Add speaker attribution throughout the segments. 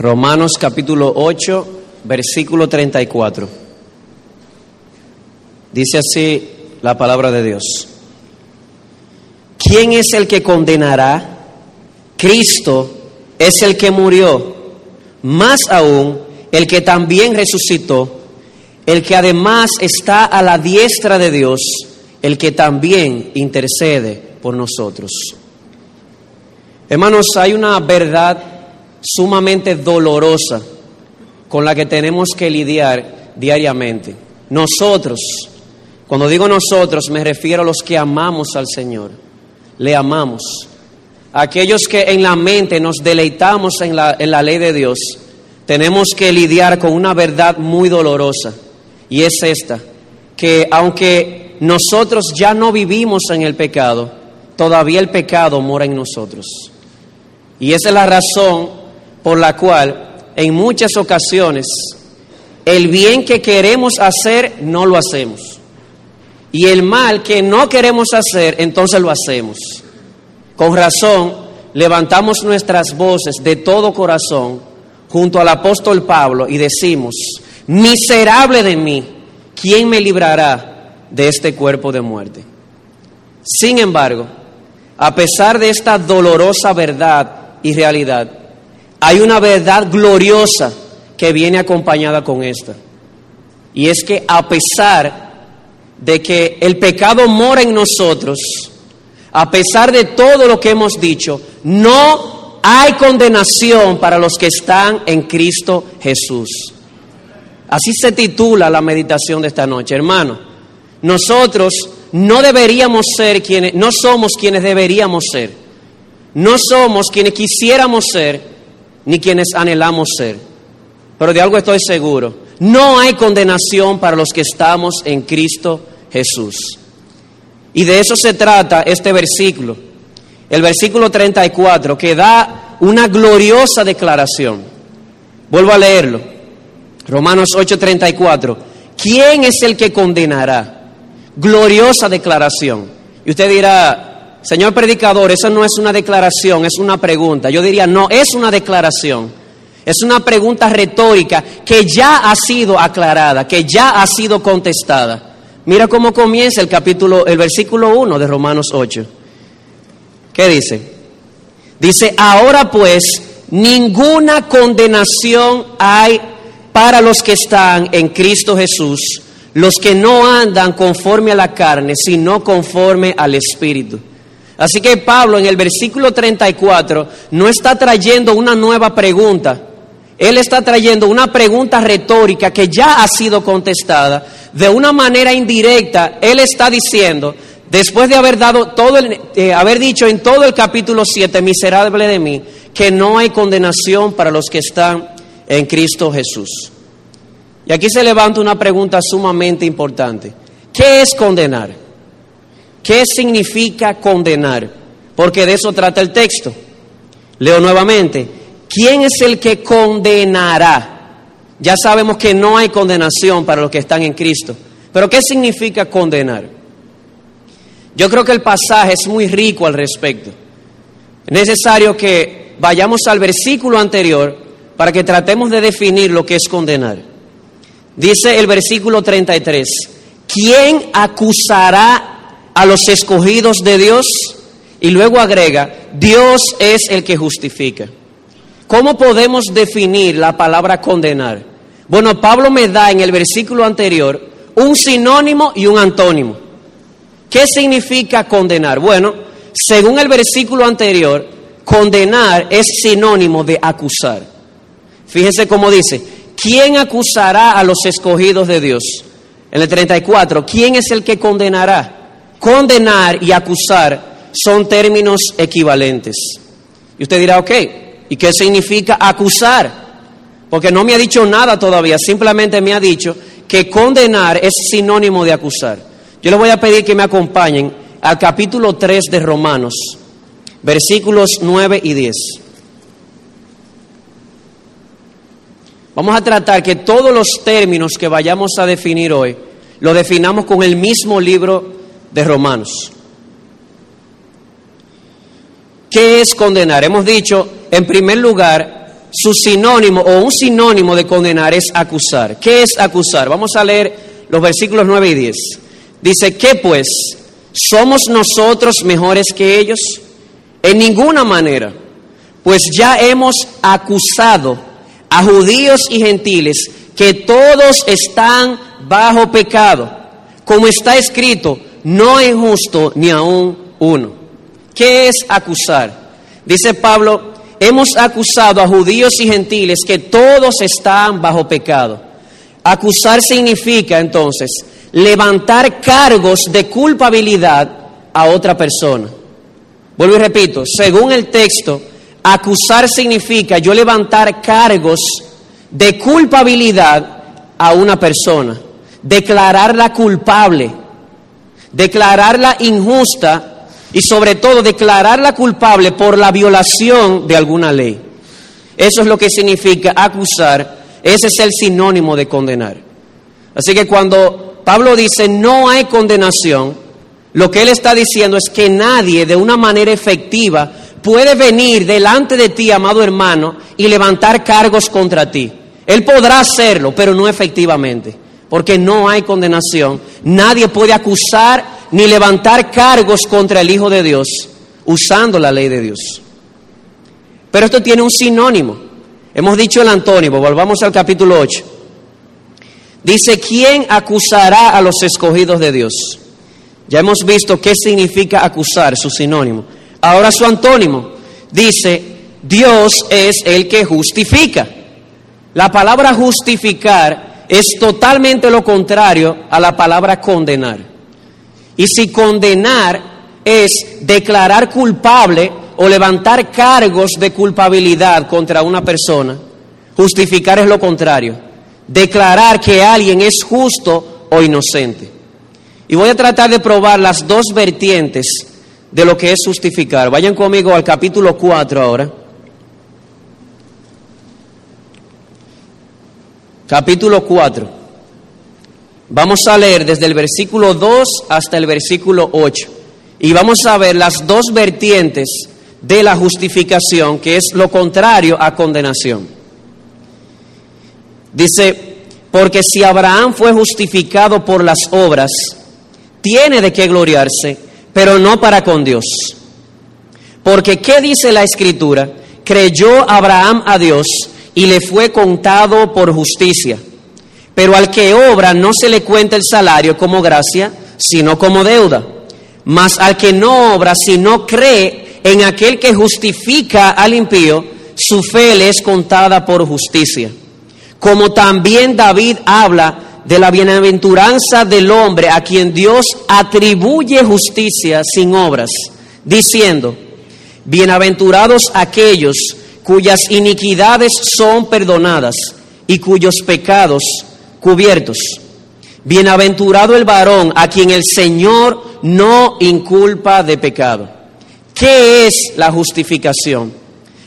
Speaker 1: Romanos capítulo 8, versículo 34. Dice así la palabra de Dios. ¿Quién es el que condenará? Cristo es el que murió, más aún el que también resucitó, el que además está a la diestra de Dios, el que también intercede por nosotros. Hermanos, hay una verdad sumamente dolorosa con la que tenemos que lidiar diariamente. Nosotros, cuando digo nosotros, me refiero a los que amamos al Señor, le amamos. Aquellos que en la mente nos deleitamos en la, en la ley de Dios, tenemos que lidiar con una verdad muy dolorosa, y es esta, que aunque nosotros ya no vivimos en el pecado, todavía el pecado mora en nosotros. Y esa es la razón por la cual en muchas ocasiones el bien que queremos hacer no lo hacemos. Y el mal que no queremos hacer, entonces lo hacemos. Con razón, levantamos nuestras voces de todo corazón junto al apóstol Pablo y decimos, miserable de mí, ¿quién me librará de este cuerpo de muerte? Sin embargo, a pesar de esta dolorosa verdad y realidad, hay una verdad gloriosa que viene acompañada con esta. Y es que a pesar de que el pecado mora en nosotros, a pesar de todo lo que hemos dicho, no hay condenación para los que están en Cristo Jesús. Así se titula la meditación de esta noche, hermano. Nosotros no deberíamos ser quienes, no somos quienes deberíamos ser. No somos quienes quisiéramos ser, ni quienes anhelamos ser. Pero de algo estoy seguro. No hay condenación para los que estamos en Cristo Jesús. Y de eso se trata este versículo. El versículo 34, que da una gloriosa declaración. Vuelvo a leerlo. Romanos 8:34. ¿Quién es el que condenará? Gloriosa declaración. Y usted dirá, Señor predicador, eso no es una declaración, es una pregunta. Yo diría, no, es una declaración. Es una pregunta retórica que ya ha sido aclarada, que ya ha sido contestada. Mira cómo comienza el capítulo, el versículo 1 de Romanos 8. ¿Qué dice? Dice, ahora pues, ninguna condenación hay para los que están en Cristo Jesús, los que no andan conforme a la carne, sino conforme al Espíritu. Así que Pablo en el versículo 34 no está trayendo una nueva pregunta, él está trayendo una pregunta retórica que ya ha sido contestada. De una manera indirecta, él está diciendo, después de haber dado todo el, eh, haber dicho en todo el capítulo 7, miserable de mí, que no hay condenación para los que están en Cristo Jesús. Y aquí se levanta una pregunta sumamente importante. ¿Qué es condenar? ¿Qué significa condenar? Porque de eso trata el texto. Leo nuevamente. ¿Quién es el que condenará? Ya sabemos que no hay condenación para los que están en Cristo. Pero ¿qué significa condenar? Yo creo que el pasaje es muy rico al respecto. Es necesario que vayamos al versículo anterior para que tratemos de definir lo que es condenar. Dice el versículo 33, ¿quién acusará a los escogidos de Dios y luego agrega, Dios es el que justifica. ¿Cómo podemos definir la palabra condenar? Bueno, Pablo me da en el versículo anterior un sinónimo y un antónimo. ¿Qué significa condenar? Bueno, según el versículo anterior, condenar es sinónimo de acusar. Fíjense cómo dice, ¿quién acusará a los escogidos de Dios? En el 34, ¿quién es el que condenará? Condenar y acusar son términos equivalentes. Y usted dirá, ok, ¿y qué significa acusar? Porque no me ha dicho nada todavía, simplemente me ha dicho que condenar es sinónimo de acusar. Yo le voy a pedir que me acompañen al capítulo 3 de Romanos, versículos 9 y 10. Vamos a tratar que todos los términos que vayamos a definir hoy, lo definamos con el mismo libro de Romanos. ¿Qué es condenar? Hemos dicho, en primer lugar, su sinónimo o un sinónimo de condenar es acusar. ¿Qué es acusar? Vamos a leer los versículos 9 y 10. Dice, ¿qué pues? ¿Somos nosotros mejores que ellos? En ninguna manera, pues ya hemos acusado a judíos y gentiles que todos están bajo pecado. Como está escrito, no es justo ni aún uno. ¿Qué es acusar? Dice Pablo, hemos acusado a judíos y gentiles que todos están bajo pecado. Acusar significa entonces levantar cargos de culpabilidad a otra persona. Vuelvo y repito, según el texto, acusar significa yo levantar cargos de culpabilidad a una persona, declararla culpable, declararla injusta y sobre todo declararla culpable por la violación de alguna ley. Eso es lo que significa acusar, ese es el sinónimo de condenar. Así que cuando Pablo dice no hay condenación, lo que él está diciendo es que nadie de una manera efectiva puede venir delante de ti, amado hermano, y levantar cargos contra ti. Él podrá hacerlo, pero no efectivamente, porque no hay condenación. Nadie puede acusar ni levantar cargos contra el Hijo de Dios usando la ley de Dios. Pero esto tiene un sinónimo. Hemos dicho el antónimo, volvamos al capítulo 8. Dice, ¿quién acusará a los escogidos de Dios? Ya hemos visto qué significa acusar, su sinónimo. Ahora su antónimo dice, Dios es el que justifica. La palabra justificar es totalmente lo contrario a la palabra condenar. Y si condenar es declarar culpable o levantar cargos de culpabilidad contra una persona, justificar es lo contrario. Declarar que alguien es justo o inocente. Y voy a tratar de probar las dos vertientes de lo que es justificar. Vayan conmigo al capítulo 4 ahora. Capítulo 4. Vamos a leer desde el versículo 2 hasta el versículo 8. Y vamos a ver las dos vertientes de la justificación, que es lo contrario a condenación. Dice, porque si Abraham fue justificado por las obras, tiene de qué gloriarse, pero no para con Dios. Porque ¿qué dice la escritura? Creyó Abraham a Dios y le fue contado por justicia. Pero al que obra no se le cuenta el salario como gracia, sino como deuda. Mas al que no obra, sino cree en aquel que justifica al impío, su fe le es contada por justicia. Como también David habla de la bienaventuranza del hombre a quien Dios atribuye justicia sin obras, diciendo, bienaventurados aquellos cuyas iniquidades son perdonadas y cuyos pecados cubiertos. Bienaventurado el varón a quien el Señor no inculpa de pecado. ¿Qué es la justificación?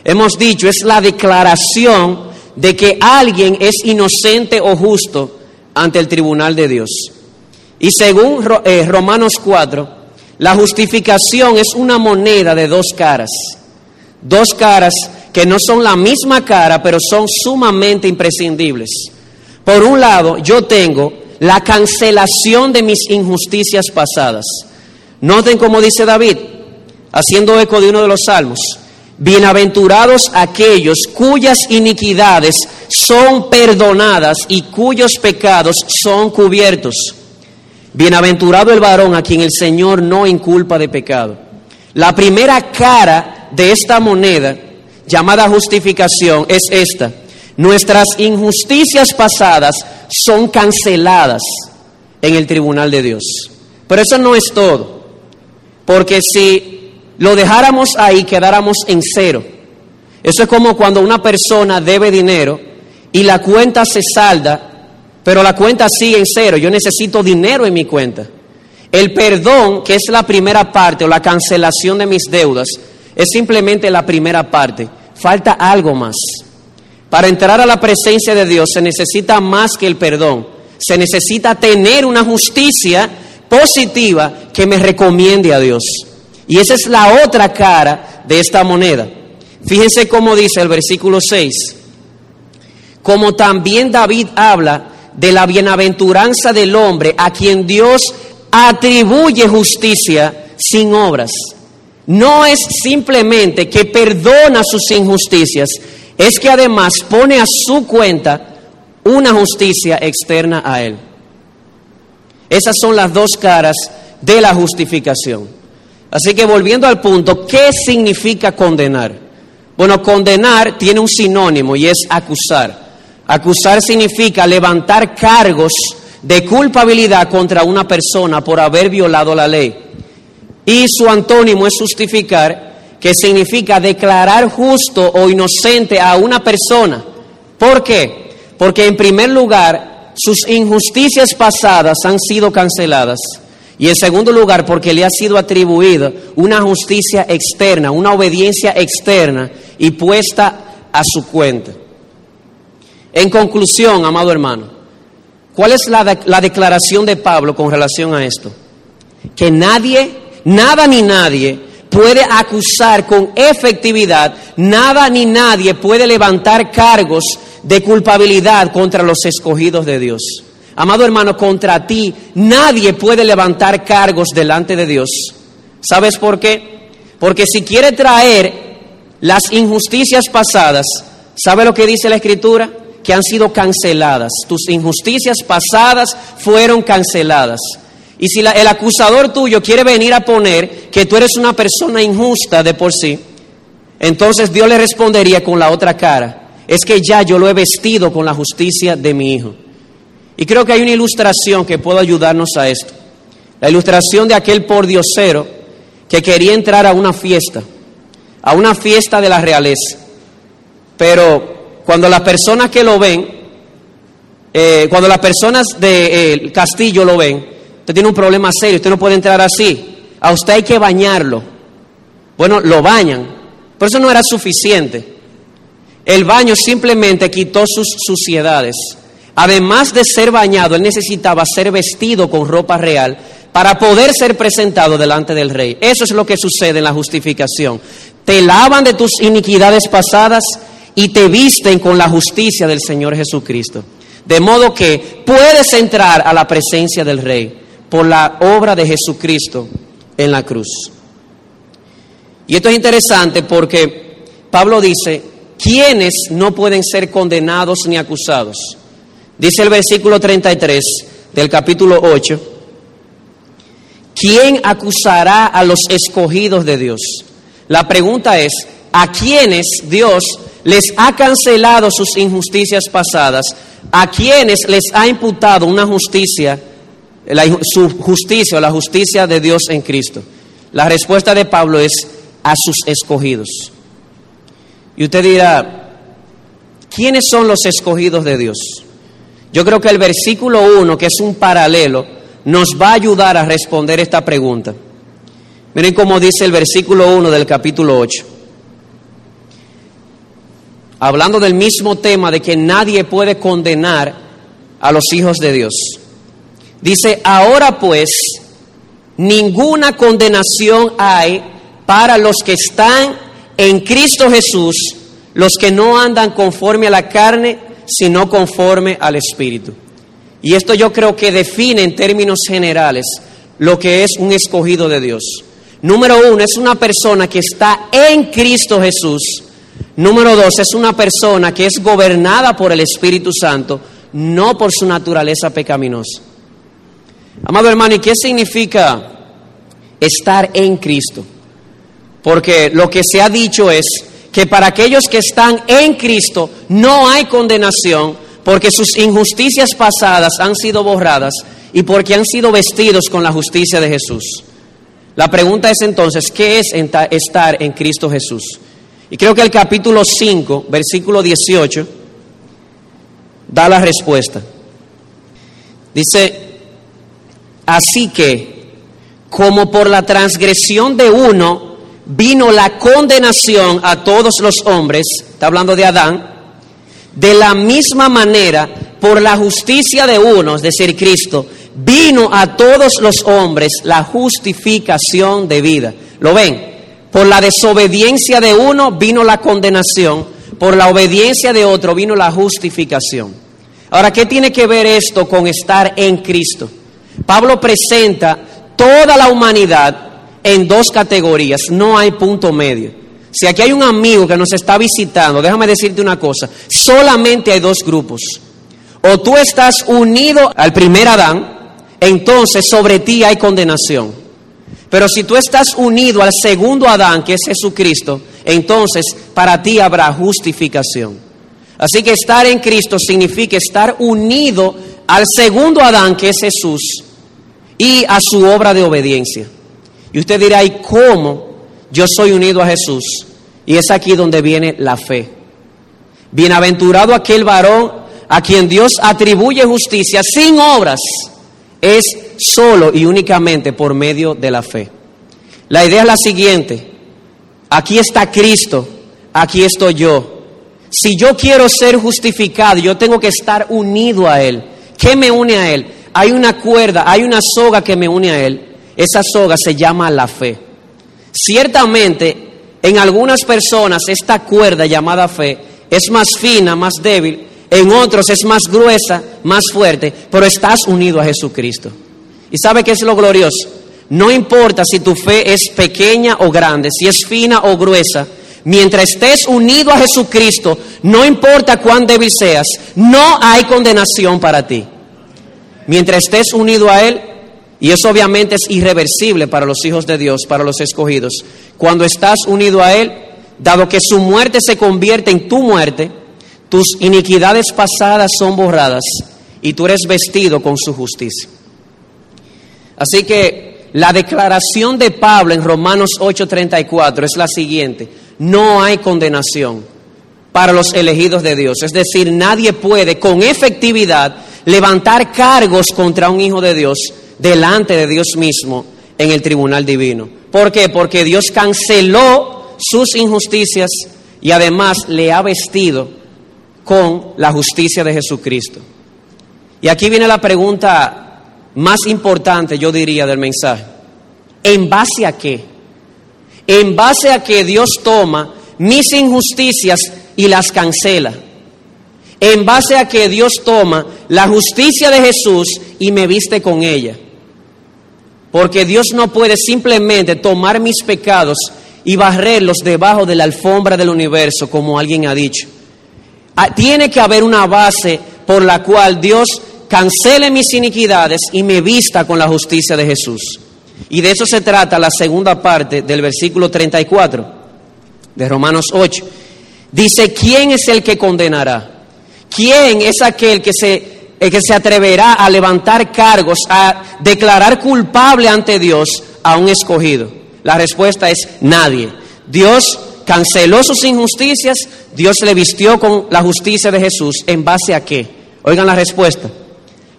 Speaker 1: Hemos dicho, es la declaración de que alguien es inocente o justo ante el tribunal de Dios. Y según eh, Romanos 4, la justificación es una moneda de dos caras. Dos caras que no son la misma cara, pero son sumamente imprescindibles. Por un lado, yo tengo la cancelación de mis injusticias pasadas. Noten cómo dice David, haciendo eco de uno de los salmos. Bienaventurados aquellos cuyas iniquidades son perdonadas y cuyos pecados son cubiertos. Bienaventurado el varón a quien el Señor no inculpa de pecado. La primera cara de esta moneda, llamada justificación, es esta. Nuestras injusticias pasadas son canceladas en el tribunal de Dios. Pero eso no es todo. Porque si lo dejáramos ahí, quedáramos en cero. Eso es como cuando una persona debe dinero y la cuenta se salda, pero la cuenta sigue en cero. Yo necesito dinero en mi cuenta. El perdón, que es la primera parte, o la cancelación de mis deudas, es simplemente la primera parte. Falta algo más. Para entrar a la presencia de Dios se necesita más que el perdón. Se necesita tener una justicia positiva que me recomiende a Dios. Y esa es la otra cara de esta moneda. Fíjense cómo dice el versículo 6. como también David habla de la bienaventuranza del hombre a quien Dios atribuye justicia sin obras. No es simplemente que perdona sus injusticias, es que además pone a su cuenta una justicia externa a él. Esas son las dos caras de la justificación. Así que volviendo al punto, ¿qué significa condenar? Bueno, condenar tiene un sinónimo y es acusar. Acusar significa levantar cargos de culpabilidad contra una persona por haber violado la ley. Y su antónimo es justificar, que significa declarar justo o inocente a una persona. ¿Por qué? Porque en primer lugar, sus injusticias pasadas han sido canceladas. Y en segundo lugar, porque le ha sido atribuida una justicia externa, una obediencia externa y puesta a su cuenta. En conclusión, amado hermano, ¿cuál es la, la declaración de Pablo con relación a esto? Que nadie Nada ni nadie puede acusar con efectividad, nada ni nadie puede levantar cargos de culpabilidad contra los escogidos de Dios. Amado hermano, contra ti nadie puede levantar cargos delante de Dios. ¿Sabes por qué? Porque si quiere traer las injusticias pasadas, ¿sabe lo que dice la Escritura? Que han sido canceladas. Tus injusticias pasadas fueron canceladas. Y si el acusador tuyo quiere venir a poner que tú eres una persona injusta de por sí, entonces Dios le respondería con la otra cara. Es que ya yo lo he vestido con la justicia de mi hijo. Y creo que hay una ilustración que puede ayudarnos a esto. La ilustración de aquel pordiosero que quería entrar a una fiesta, a una fiesta de la realeza. Pero cuando las personas que lo ven, eh, cuando las personas del castillo lo ven, Usted tiene un problema serio, usted no puede entrar así. A usted hay que bañarlo. Bueno, lo bañan, pero eso no era suficiente. El baño simplemente quitó sus suciedades. Además de ser bañado, él necesitaba ser vestido con ropa real para poder ser presentado delante del rey. Eso es lo que sucede en la justificación. Te lavan de tus iniquidades pasadas y te visten con la justicia del Señor Jesucristo. De modo que puedes entrar a la presencia del rey por la obra de Jesucristo en la cruz. Y esto es interesante porque Pablo dice, ¿quiénes no pueden ser condenados ni acusados? Dice el versículo 33 del capítulo 8, ¿quién acusará a los escogidos de Dios? La pregunta es, ¿a quiénes Dios les ha cancelado sus injusticias pasadas? ¿A quiénes les ha imputado una justicia su justicia o la justicia de Dios en Cristo? La respuesta de Pablo es a sus escogidos. Y usted dirá, ¿quiénes son los escogidos de Dios? Yo creo que el versículo 1, que es un paralelo, nos va a ayudar a responder esta pregunta. Miren cómo dice el versículo 1 del capítulo 8. Hablando del mismo tema de que nadie puede condenar a los hijos de Dios. Dice, ahora pues, ninguna condenación hay para los que están en Cristo Jesús, los que no andan conforme a la carne, sino conforme al Espíritu. Y esto yo creo que define en términos generales lo que es un escogido de Dios. Número uno, es una persona que está en Cristo Jesús. Número dos, es una persona que es gobernada por el Espíritu Santo, no por su naturaleza pecaminosa. Amado hermano, ¿y qué significa estar en Cristo? Porque lo que se ha dicho es que para aquellos que están en Cristo no hay condenación porque sus injusticias pasadas han sido borradas y porque han sido vestidos con la justicia de Jesús. La pregunta es entonces, ¿qué es estar en Cristo Jesús? Y creo que el capítulo 5, versículo 18, da la respuesta. Dice, Así que, como por la transgresión de uno vino la condenación a todos los hombres, está hablando de Adán, de la misma manera, por la justicia de uno, es decir, Cristo, vino a todos los hombres la justificación de vida. ¿Lo ven? Por la desobediencia de uno vino la condenación, por la obediencia de otro vino la justificación. Ahora, ¿qué tiene que ver esto con estar en Cristo? Pablo presenta toda la humanidad en dos categorías, no hay punto medio. Si aquí hay un amigo que nos está visitando, déjame decirte una cosa, solamente hay dos grupos. O tú estás unido al primer Adán, entonces sobre ti hay condenación. Pero si tú estás unido al segundo Adán, que es Jesucristo, entonces para ti habrá justificación. Así que estar en Cristo significa estar unido al segundo Adán, que es Jesús, y a su obra de obediencia. Y usted dirá, ¿y cómo yo soy unido a Jesús? Y es aquí donde viene la fe. Bienaventurado aquel varón a quien Dios atribuye justicia sin obras. Es solo y únicamente por medio de la fe. La idea es la siguiente. Aquí está Cristo, aquí estoy yo. Si yo quiero ser justificado, yo tengo que estar unido a Él. ¿Qué me une a Él? Hay una cuerda, hay una soga que me une a Él. Esa soga se llama la fe. Ciertamente, en algunas personas esta cuerda llamada fe es más fina, más débil, en otros es más gruesa, más fuerte, pero estás unido a Jesucristo. ¿Y sabe qué es lo glorioso? No importa si tu fe es pequeña o grande, si es fina o gruesa, mientras estés unido a Jesucristo, no importa cuán débil seas, no hay condenación para ti. Mientras estés unido a Él, y eso obviamente es irreversible para los hijos de Dios, para los escogidos, cuando estás unido a Él, dado que su muerte se convierte en tu muerte, tus iniquidades pasadas son borradas y tú eres vestido con su justicia. Así que la declaración de Pablo en Romanos 8:34 es la siguiente, no hay condenación para los elegidos de Dios. Es decir, nadie puede con efectividad levantar cargos contra un hijo de Dios delante de Dios mismo en el tribunal divino. ¿Por qué? Porque Dios canceló sus injusticias y además le ha vestido con la justicia de Jesucristo. Y aquí viene la pregunta más importante, yo diría, del mensaje. ¿En base a qué? En base a que Dios toma mis injusticias y las cancela. En base a que Dios toma la justicia de Jesús y me viste con ella. Porque Dios no puede simplemente tomar mis pecados y barrerlos debajo de la alfombra del universo, como alguien ha dicho. Ah, tiene que haber una base por la cual Dios cancele mis iniquidades y me vista con la justicia de Jesús. Y de eso se trata la segunda parte del versículo 34 de Romanos 8. Dice, ¿quién es el que condenará? ¿Quién es aquel que se, que se atreverá a levantar cargos, a declarar culpable ante Dios a un escogido? La respuesta es nadie. Dios canceló sus injusticias, Dios le vistió con la justicia de Jesús. ¿En base a qué? Oigan la respuesta.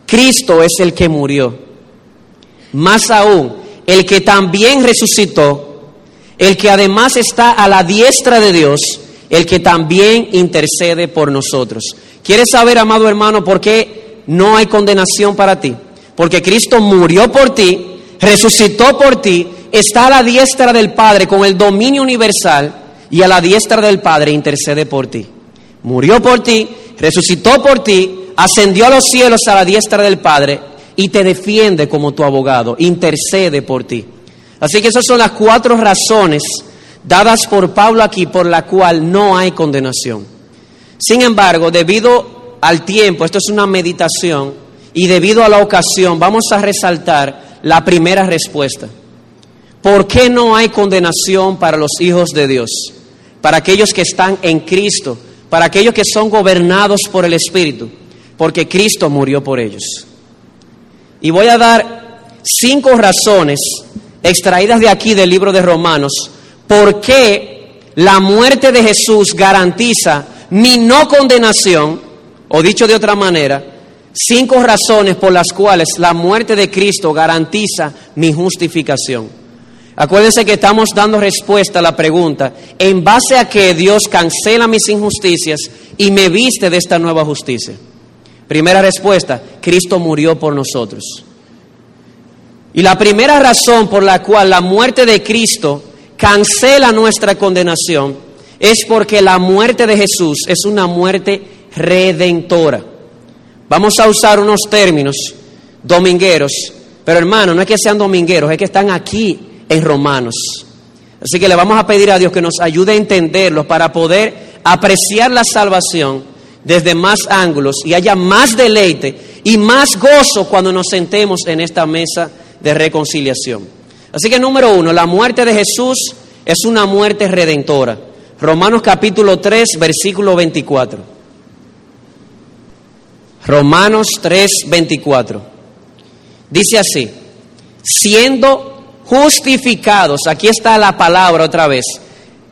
Speaker 1: Cristo es el que murió. Más aún, el que también resucitó, el que además está a la diestra de Dios, el que también intercede por nosotros. ¿Quieres saber, amado hermano, por qué no hay condenación para ti? Porque Cristo murió por ti, resucitó por ti, está a la diestra del Padre con el dominio universal y a la diestra del Padre intercede por ti. Murió por ti, resucitó por ti, ascendió a los cielos a la diestra del Padre y te defiende como tu abogado, intercede por ti. Así que esas son las cuatro razones dadas por Pablo aquí por la cual no hay condenación. Sin embargo, debido al tiempo, esto es una meditación, y debido a la ocasión, vamos a resaltar la primera respuesta. ¿Por qué no hay condenación para los hijos de Dios? Para aquellos que están en Cristo, para aquellos que son gobernados por el Espíritu porque Cristo murió por ellos. Y voy a dar cinco razones extraídas de aquí del libro de Romanos por qué la muerte de Jesús garantiza mi no condenación, o dicho de otra manera, cinco razones por las cuales la muerte de Cristo garantiza mi justificación. Acuérdense que estamos dando respuesta a la pregunta, en base a que Dios cancela mis injusticias y me viste de esta nueva justicia. Primera respuesta, Cristo murió por nosotros. Y la primera razón por la cual la muerte de Cristo cancela nuestra condenación es porque la muerte de Jesús es una muerte redentora. Vamos a usar unos términos domingueros, pero hermano, no es que sean domingueros, es que están aquí en Romanos. Así que le vamos a pedir a Dios que nos ayude a entenderlos para poder apreciar la salvación desde más ángulos y haya más deleite y más gozo cuando nos sentemos en esta mesa de reconciliación. Así que número uno, la muerte de Jesús es una muerte redentora. Romanos capítulo 3, versículo 24. Romanos 3, 24. Dice así, siendo justificados, aquí está la palabra otra vez,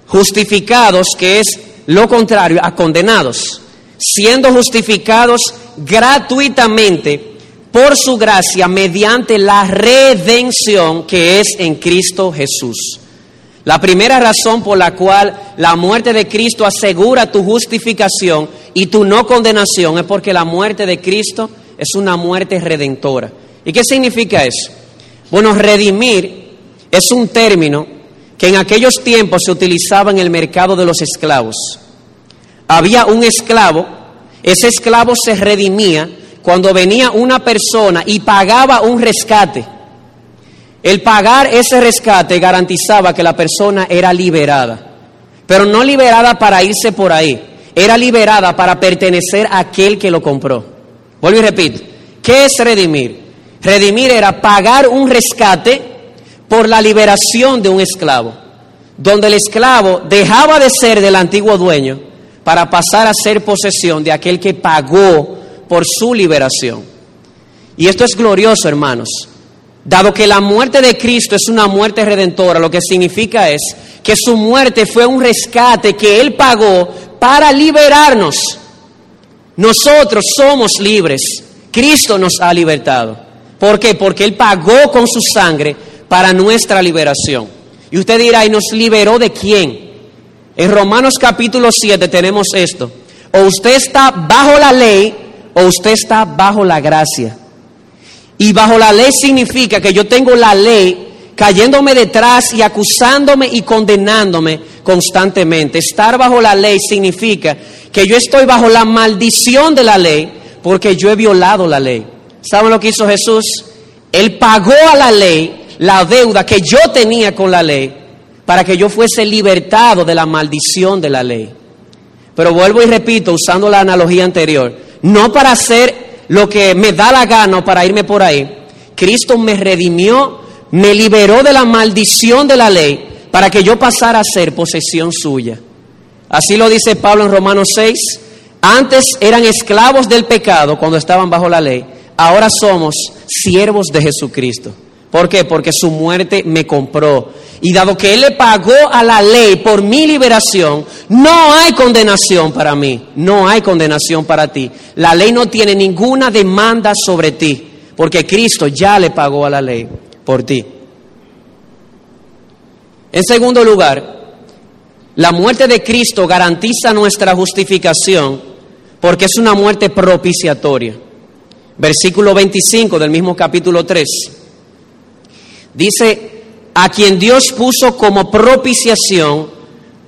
Speaker 1: justificados que es lo contrario a condenados, siendo justificados gratuitamente por su gracia mediante la redención que es en Cristo Jesús. La primera razón por la cual la muerte de Cristo asegura tu justificación y tu no condenación es porque la muerte de Cristo es una muerte redentora. ¿Y qué significa eso? Bueno, redimir es un término que en aquellos tiempos se utilizaba en el mercado de los esclavos. Había un esclavo, ese esclavo se redimía cuando venía una persona y pagaba un rescate. El pagar ese rescate garantizaba que la persona era liberada, pero no liberada para irse por ahí, era liberada para pertenecer a aquel que lo compró. Vuelvo y repito, ¿qué es redimir? Redimir era pagar un rescate por la liberación de un esclavo, donde el esclavo dejaba de ser del antiguo dueño para pasar a ser posesión de aquel que pagó por su liberación. Y esto es glorioso, hermanos. Dado que la muerte de Cristo es una muerte redentora, lo que significa es que su muerte fue un rescate que Él pagó para liberarnos. Nosotros somos libres. Cristo nos ha libertado. ¿Por qué? Porque Él pagó con su sangre para nuestra liberación. Y usted dirá, ¿y nos liberó de quién? En Romanos capítulo 7 tenemos esto. O usted está bajo la ley o usted está bajo la gracia. Y bajo la ley significa que yo tengo la ley cayéndome detrás y acusándome y condenándome constantemente. Estar bajo la ley significa que yo estoy bajo la maldición de la ley porque yo he violado la ley. ¿Saben lo que hizo Jesús? Él pagó a la ley la deuda que yo tenía con la ley para que yo fuese libertado de la maldición de la ley. Pero vuelvo y repito, usando la analogía anterior, no para hacer lo que me da la gana para irme por ahí. Cristo me redimió, me liberó de la maldición de la ley para que yo pasara a ser posesión suya. Así lo dice Pablo en Romanos 6. Antes eran esclavos del pecado cuando estaban bajo la ley. Ahora somos siervos de Jesucristo. ¿Por qué? Porque su muerte me compró. Y dado que Él le pagó a la ley por mi liberación, no hay condenación para mí, no hay condenación para ti. La ley no tiene ninguna demanda sobre ti, porque Cristo ya le pagó a la ley por ti. En segundo lugar, la muerte de Cristo garantiza nuestra justificación porque es una muerte propiciatoria. Versículo 25 del mismo capítulo 3. Dice, a quien Dios puso como propiciación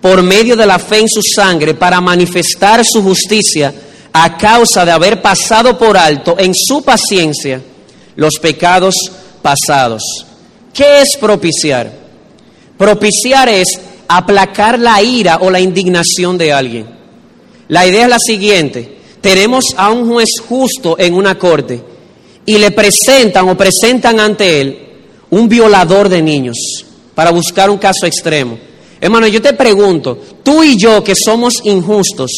Speaker 1: por medio de la fe en su sangre para manifestar su justicia a causa de haber pasado por alto en su paciencia los pecados pasados. ¿Qué es propiciar? Propiciar es aplacar la ira o la indignación de alguien. La idea es la siguiente. Tenemos a un juez justo en una corte y le presentan o presentan ante él un violador de niños, para buscar un caso extremo. Hermano, yo te pregunto, tú y yo que somos injustos,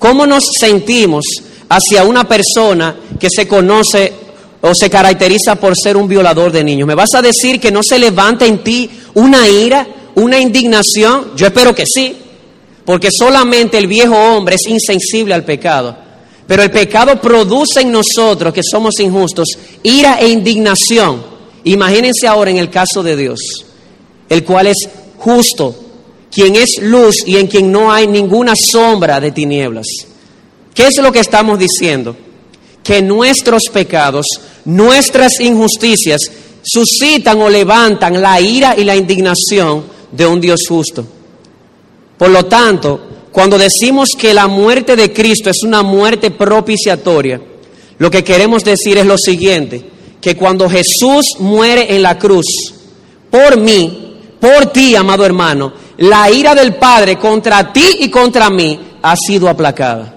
Speaker 1: ¿cómo nos sentimos hacia una persona que se conoce o se caracteriza por ser un violador de niños? ¿Me vas a decir que no se levanta en ti una ira, una indignación? Yo espero que sí, porque solamente el viejo hombre es insensible al pecado. Pero el pecado produce en nosotros, que somos injustos, ira e indignación. Imagínense ahora en el caso de Dios, el cual es justo, quien es luz y en quien no hay ninguna sombra de tinieblas. ¿Qué es lo que estamos diciendo? Que nuestros pecados, nuestras injusticias, suscitan o levantan la ira y la indignación de un Dios justo. Por lo tanto, cuando decimos que la muerte de Cristo es una muerte propiciatoria, lo que queremos decir es lo siguiente, que cuando Jesús muere en la cruz, por mí, por ti, amado hermano, la ira del Padre contra ti y contra mí ha sido aplacada.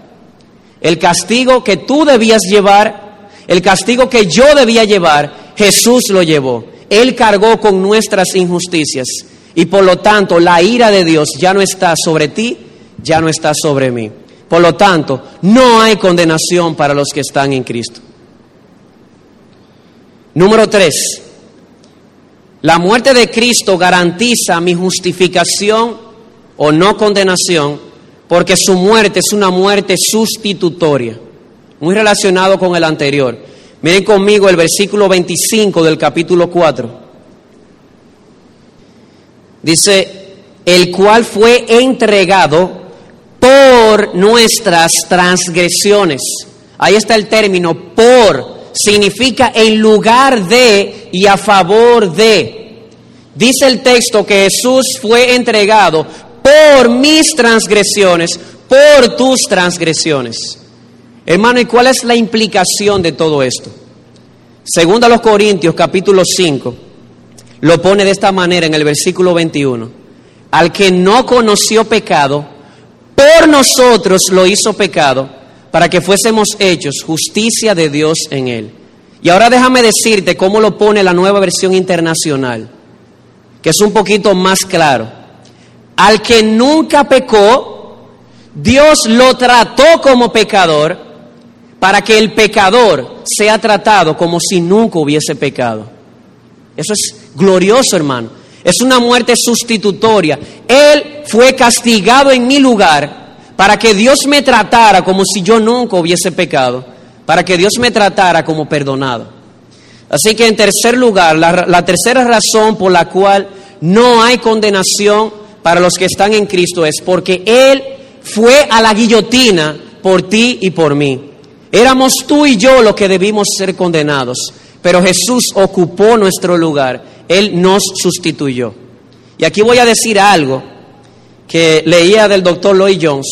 Speaker 1: El castigo que tú debías llevar, el castigo que yo debía llevar, Jesús lo llevó. Él cargó con nuestras injusticias y por lo tanto la ira de Dios ya no está sobre ti, ya no está sobre mí. Por lo tanto, no hay condenación para los que están en Cristo. Número tres, la muerte de Cristo garantiza mi justificación o no condenación porque su muerte es una muerte sustitutoria, muy relacionado con el anterior. Miren conmigo el versículo 25 del capítulo 4. Dice, el cual fue entregado por nuestras transgresiones. Ahí está el término por, significa en lugar de y a favor de. Dice el texto que Jesús fue entregado por mis transgresiones, por tus transgresiones. Hermano, ¿y cuál es la implicación de todo esto? Segundo a los Corintios capítulo 5 lo pone de esta manera en el versículo 21. Al que no conoció pecado, por nosotros lo hizo pecado, para que fuésemos hechos justicia de Dios en él. Y ahora déjame decirte cómo lo pone la nueva versión internacional, que es un poquito más claro. Al que nunca pecó, Dios lo trató como pecador para que el pecador sea tratado como si nunca hubiese pecado. Eso es glorioso, hermano. Es una muerte sustitutoria. Él fue castigado en mi lugar para que Dios me tratara como si yo nunca hubiese pecado para que Dios me tratara como perdonado. Así que en tercer lugar, la, tercera razón por la cual no hay condenación para los que están en Cristo es porque Él fue a la guillotina por ti y por mí. Éramos tú y yo los que debimos ser condenados, pero Jesús ocupó nuestro lugar, Él nos sustituyó. Y aquí voy a decir algo que leía del doctor Lloyd Jones,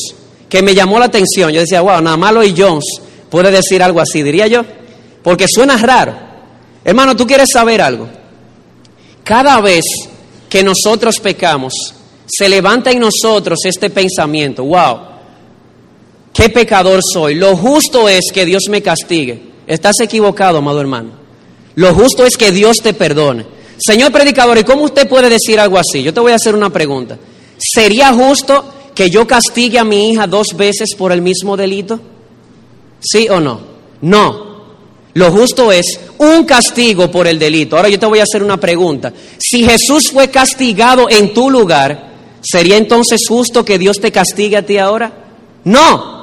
Speaker 1: que me llamó la atención. Yo decía, wow, nada más Lloyd Jones puede decir algo así, diría yo, porque suena raro. Hermano, ¿tú quieres saber algo? Cada vez que nosotros pecamos, se levanta en nosotros este pensamiento, wow, qué pecador soy. Lo justo es que Dios me castigue. Estás equivocado, amado hermano. Lo justo es que Dios te perdone. Señor predicador, ¿y cómo usted puede decir algo así? Yo te voy a hacer una pregunta. ¿Sería justo que yo castigue a mi hija dos veces por el mismo delito? ¿Sí o no? No. Lo justo es un castigo por el delito. Ahora yo te voy a hacer una pregunta. Si Jesús fue castigado en tu lugar, ¿sería entonces justo que Dios te castigue a ti ahora? No.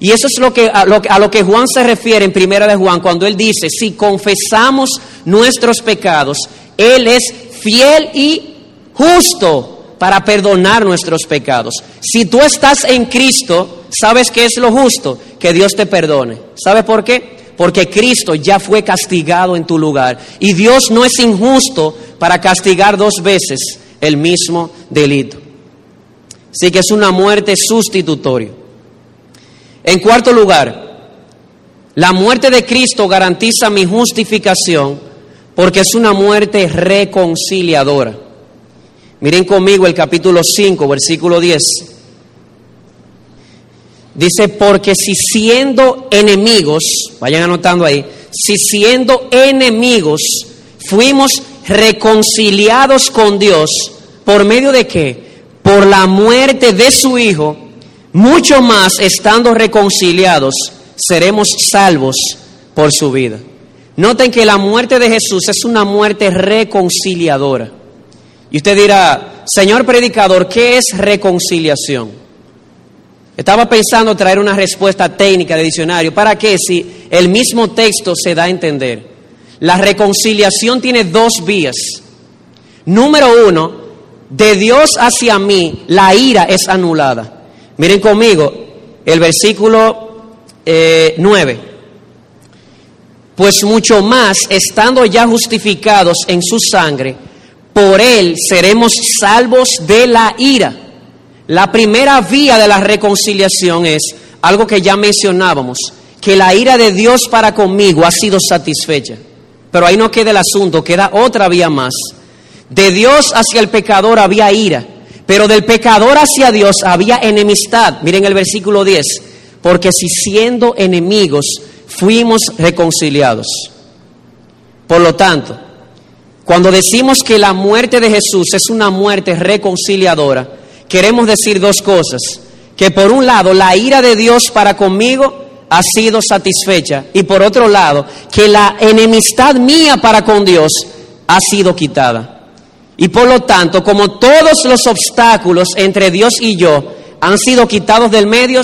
Speaker 1: Y eso es lo que, a, lo, a lo que Juan se refiere en Primera de Juan cuando él dice, si confesamos nuestros pecados, Él es fiel y justo para perdonar nuestros pecados. Si tú estás en Cristo, ¿sabes qué es lo justo? Que Dios te perdone. ¿Sabe por qué? Porque Cristo ya fue castigado en tu lugar. Y Dios no es injusto para castigar dos veces el mismo delito. Así que es una muerte sustitutoria. En cuarto lugar, la muerte de Cristo garantiza mi justificación porque es una muerte reconciliadora. Miren conmigo el capítulo 5, versículo 10. Dice, porque si siendo enemigos, vayan anotando ahí, si siendo enemigos fuimos reconciliados con Dios, ¿por medio de qué? Por la muerte de su Hijo, mucho más estando reconciliados, seremos salvos por su vida. Noten que la muerte de Jesús es una muerte reconciliadora. Y usted dirá, Señor predicador, ¿qué es reconciliación? Estaba pensando traer una respuesta técnica de diccionario. ¿Para qué? Si el mismo texto se da a entender. La reconciliación tiene dos vías. Número uno, de Dios hacia mí la ira es anulada. Miren conmigo el versículo 9. Eh, pues mucho más, estando ya justificados en su sangre, por él seremos salvos de la ira. La primera vía de la reconciliación es algo que ya mencionábamos, que la ira de Dios para conmigo ha sido satisfecha. Pero ahí no queda el asunto, queda otra vía más. De Dios hacia el pecador había ira, pero del pecador hacia Dios había enemistad. Miren el versículo 10, porque si siendo enemigos fuimos reconciliados. Por lo tanto, cuando decimos que la muerte de Jesús es una muerte reconciliadora, queremos decir dos cosas. Que por un lado, la ira de Dios para conmigo ha sido satisfecha y por otro lado, que la enemistad mía para con Dios ha sido quitada. Y por lo tanto, como todos los obstáculos entre Dios y yo han sido quitados del medio,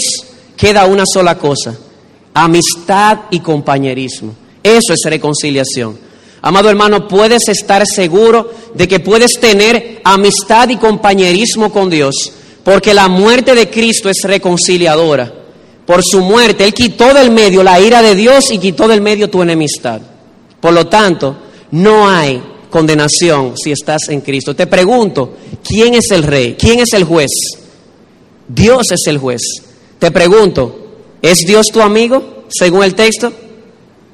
Speaker 1: queda una sola cosa, amistad y compañerismo. Eso es reconciliación. Amado hermano, puedes estar seguro de que puedes tener amistad y compañerismo con Dios, porque la muerte de Cristo es reconciliadora. Por su muerte, Él quitó del medio la ira de Dios y quitó del medio tu enemistad. Por lo tanto, no hay condenación si estás en Cristo. Te pregunto, ¿quién es el rey? ¿Quién es el juez? Dios es el juez. Te pregunto, ¿es Dios tu amigo según el texto?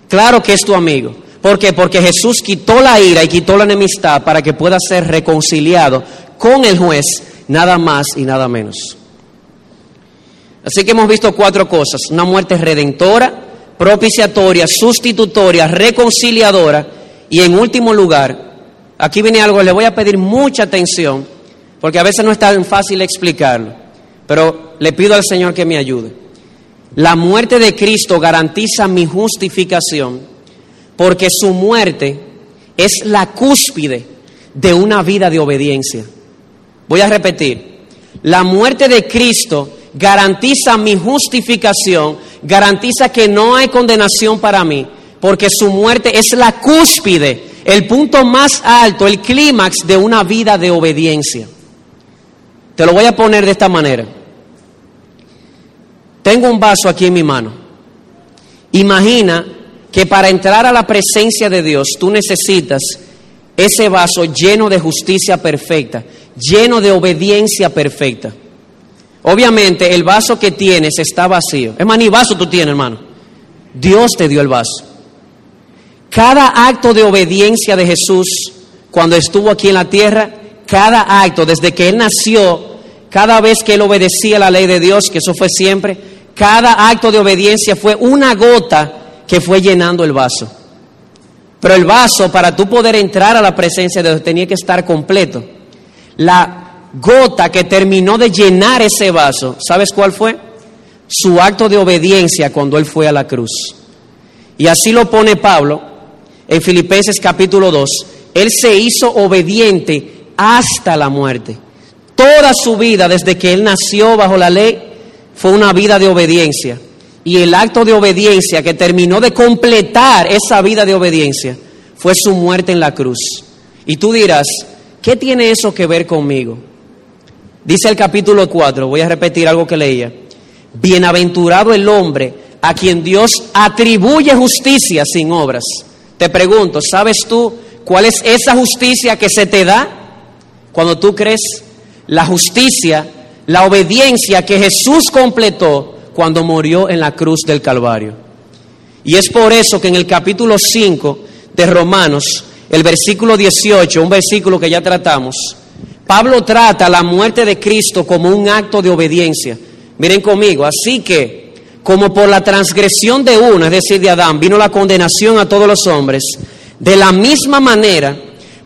Speaker 1: Claro que es tu amigo. ¿Por qué? Porque Jesús quitó la ira y quitó la enemistad para que pueda ser reconciliado con el juez, nada más y nada menos. Así que hemos visto cuatro cosas. Una muerte redentora, propiciatoria, sustitutoria, reconciliadora y en último lugar, aquí viene algo, le voy a pedir mucha atención, porque a veces no es tan fácil explicarlo, pero le pido al Señor que me ayude. La muerte de Cristo garantiza mi justificación porque su muerte es la cúspide de una vida de obediencia. Voy a repetir, la muerte de Cristo garantiza mi justificación, garantiza que no hay condenación para mí, porque su muerte es la cúspide, el punto más alto, el clímax de una vida de obediencia. Te lo voy a poner de esta manera. Tengo un vaso aquí en mi mano. Imagina que para entrar a la presencia de Dios tú necesitas ese vaso lleno de justicia perfecta, lleno de obediencia perfecta. Obviamente el vaso que tienes está vacío. Es más, ni vaso tú tienes, hermano. Dios te dio el vaso. Cada acto de obediencia de Jesús cuando estuvo aquí en la tierra, cada acto, desde que Él nació, cada vez que Él obedecía la ley de Dios, que eso fue siempre, cada acto de obediencia fue una gota que fue llenando el vaso. Pero el vaso, para tú poder entrar a la presencia de Dios, tenía que estar completo. La gota que terminó de llenar ese vaso, ¿sabes cuál fue? Su acto de obediencia cuando Él fue a la cruz. Y así lo pone Pablo en Filipenses capítulo 2. Él se hizo obediente hasta la muerte. Toda su vida, desde que Él nació bajo la ley, fue una vida de obediencia y el acto de obediencia que terminó de completar esa vida de obediencia fue su muerte en la cruz. Y tú dirás, ¿qué tiene eso que ver conmigo? Dice el capítulo 4, voy a repetir algo que leía. Bienaventurado el hombre a quien Dios atribuye justicia sin obras. Te pregunto, ¿sabes tú cuál es esa justicia que se te da cuando tú crees la justicia, la obediencia que Jesús completó cuando murió en la cruz del Calvario. Y es por eso que en el capítulo 5 de Romanos, el versículo 18, un versículo que ya tratamos, Pablo trata la muerte de Cristo como un acto de obediencia. Miren conmigo, así que como por la transgresión de uno, es decir, de Adán, vino la condenación a todos los hombres, de la misma manera,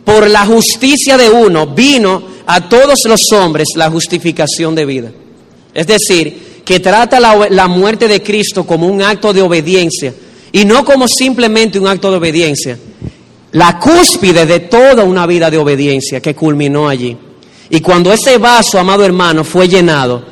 Speaker 1: por la justicia de uno, vino a todos los hombres la justificación de vida. Es decir, que trata la, muerte de Cristo como un acto de obediencia y no como simplemente un acto de obediencia. La cúspide de toda una vida de obediencia que culminó allí. Y cuando ese vaso, amado hermano, fue llenado,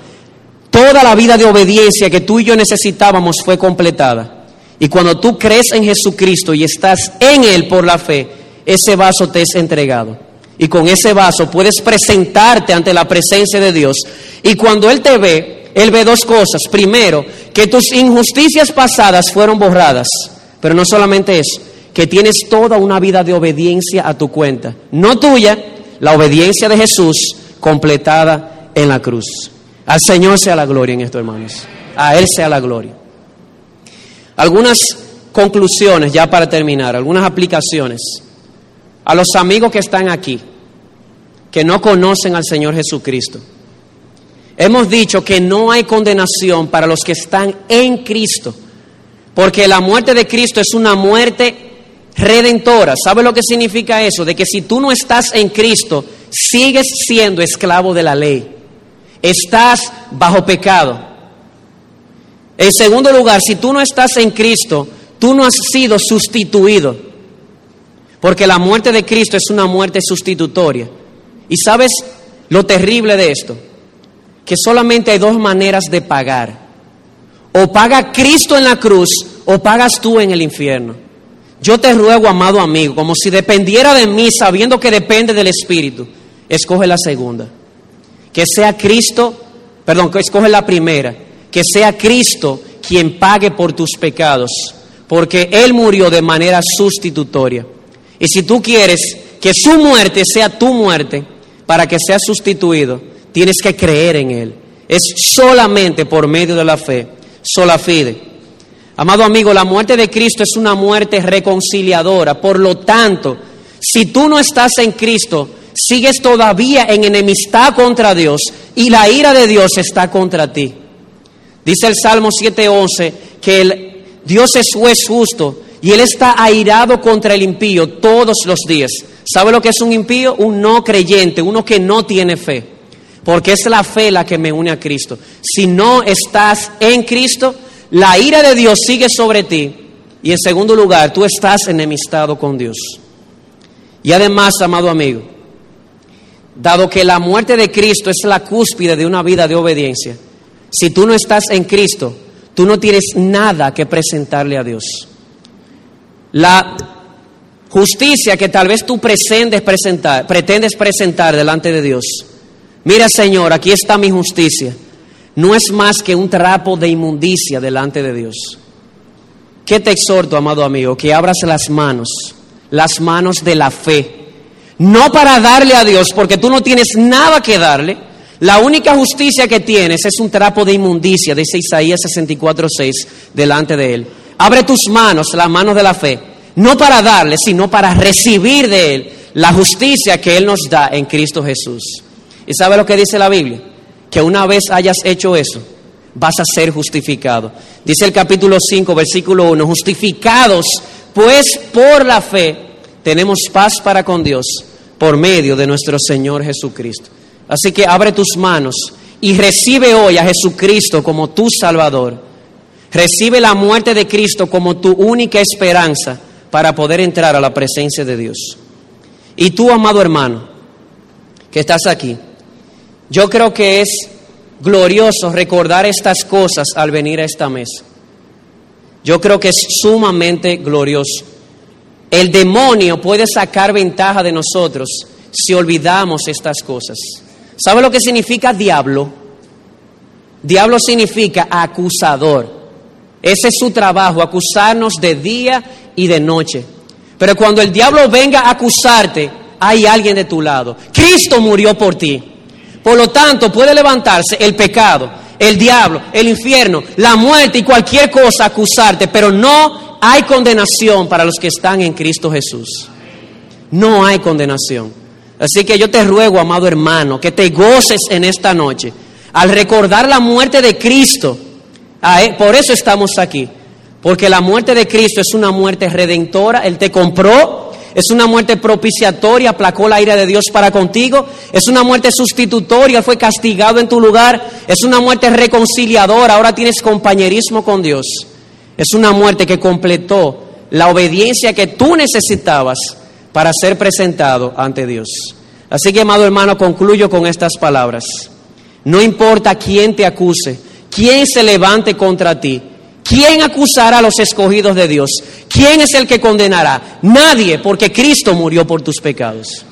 Speaker 1: toda la vida de obediencia que tú y yo necesitábamos fue completada. Y cuando tú crees en Jesucristo y estás en Él por la fe, ese vaso te es entregado. Y con ese vaso puedes presentarte ante la presencia de Dios. Y cuando Él te ve, él ve dos cosas. Primero, que tus injusticias pasadas fueron borradas. Pero no solamente eso, que tienes toda una vida de obediencia a tu cuenta. No tuya, la obediencia de Jesús completada en la cruz. Al Señor sea la gloria en esto, hermanos. A Él sea la gloria. Algunas conclusiones ya para terminar, algunas aplicaciones. A los amigos que están aquí, que no conocen al Señor Jesucristo. Hemos dicho que no hay condenación para los que están en Cristo, porque la muerte de Cristo es una muerte redentora. ¿Sabe lo que significa eso? De que si tú no estás en Cristo, sigues siendo esclavo de la ley. Estás bajo pecado. En segundo lugar, si tú no estás en Cristo, tú no has sido sustituido. Porque la muerte de Cristo es una muerte sustitutoria. ¿Y sabes lo terrible de esto? Que solamente hay dos maneras de pagar. O paga Cristo en la cruz o pagas tú en el infierno. Yo te ruego, amado amigo, como si dependiera de mí, sabiendo que depende del Espíritu, escoge la segunda. Que sea Cristo, perdón, que escoge la primera, que sea Cristo quien pague por tus pecados, porque Él murió de manera sustitutoria. Y si tú quieres que su muerte sea tu muerte, para que sea sustituido, tienes que creer en Él. Es solamente por medio de la fe, sola fide. Amado amigo, la muerte de Cristo es una muerte reconciliadora. Por lo tanto, si tú no estás en Cristo, sigues todavía en enemistad contra Dios y la ira de Dios está contra ti. Dice el Salmo 7:11 que el, Dios es justo y Él está airado contra el impío todos los días. ¿Sabe lo que es un impío? Un no creyente, uno que no tiene fe. Porque es la fe la que me une a Cristo. Si no estás en Cristo, la ira de Dios sigue sobre ti y en segundo lugar, tú estás enemistado con Dios. Y además, amado amigo, dado que la muerte de Cristo es la cúspide de una vida de obediencia, si tú no estás en Cristo, tú no tienes nada que presentarle a Dios. La justicia que tal vez tú pretendes presentar, pretendes presentar delante de Dios. Mira, Señor, aquí está mi justicia no es más que un trapo de inmundicia delante de Dios. ¿Qué te exhorto, amado amigo? Que abras las manos, las manos de la fe. No para darle a Dios, porque tú no tienes nada que darle. La única justicia que tienes es un trapo de inmundicia, dice Isaías 64:6, delante de Él. Abre tus manos, las manos de la fe, no para darle, sino para recibir de Él la justicia que Él nos da en Cristo Jesús. ¿Y sabe lo que dice la Biblia? que una vez hayas hecho eso, vas a ser justificado. Dice el capítulo 5, versículo 1, justificados pues por la fe tenemos paz para con Dios por medio de nuestro Señor Jesucristo. Así que abre tus manos y recibe hoy a Jesucristo como tu Salvador. Recibe la muerte de Cristo como tu única esperanza para poder entrar a la presencia de Dios. Y tú, amado hermano, que estás aquí, yo creo que es glorioso recordar estas cosas al venir a esta mesa. Yo creo que es sumamente glorioso. El demonio puede sacar ventaja de nosotros si olvidamos estas cosas. ¿Sabe lo que significa diablo? Diablo significa acusador. Ese es su trabajo, acusarnos de día y de noche. Pero cuando el diablo venga a acusarte, hay alguien de tu lado. Cristo murió por ti. Por lo tanto, puede levantarse el pecado, el diablo, el infierno, la muerte y cualquier cosa acusarte, pero no hay condenación para los que están en Cristo Jesús. No hay condenación. Así que yo te ruego, amado hermano, que te goces en esta noche al recordar la muerte de Cristo. Por eso estamos aquí. Porque la muerte de Cristo es una muerte redentora. Él te compró, es una muerte propiciatoria, aplacó la ira de Dios para contigo. Es una muerte sustitutoria, fue castigado en tu lugar. Es una muerte reconciliadora, ahora tienes compañerismo con Dios. Es una muerte que completó la obediencia que tú necesitabas para ser presentado ante Dios. Así que, amado hermano, concluyo con estas palabras. No importa quién te acuse, quién se levante contra ti, ¿Quién acusará a los escogidos de Dios? ¿Quién es el que condenará? Nadie, porque Cristo murió por tus pecados.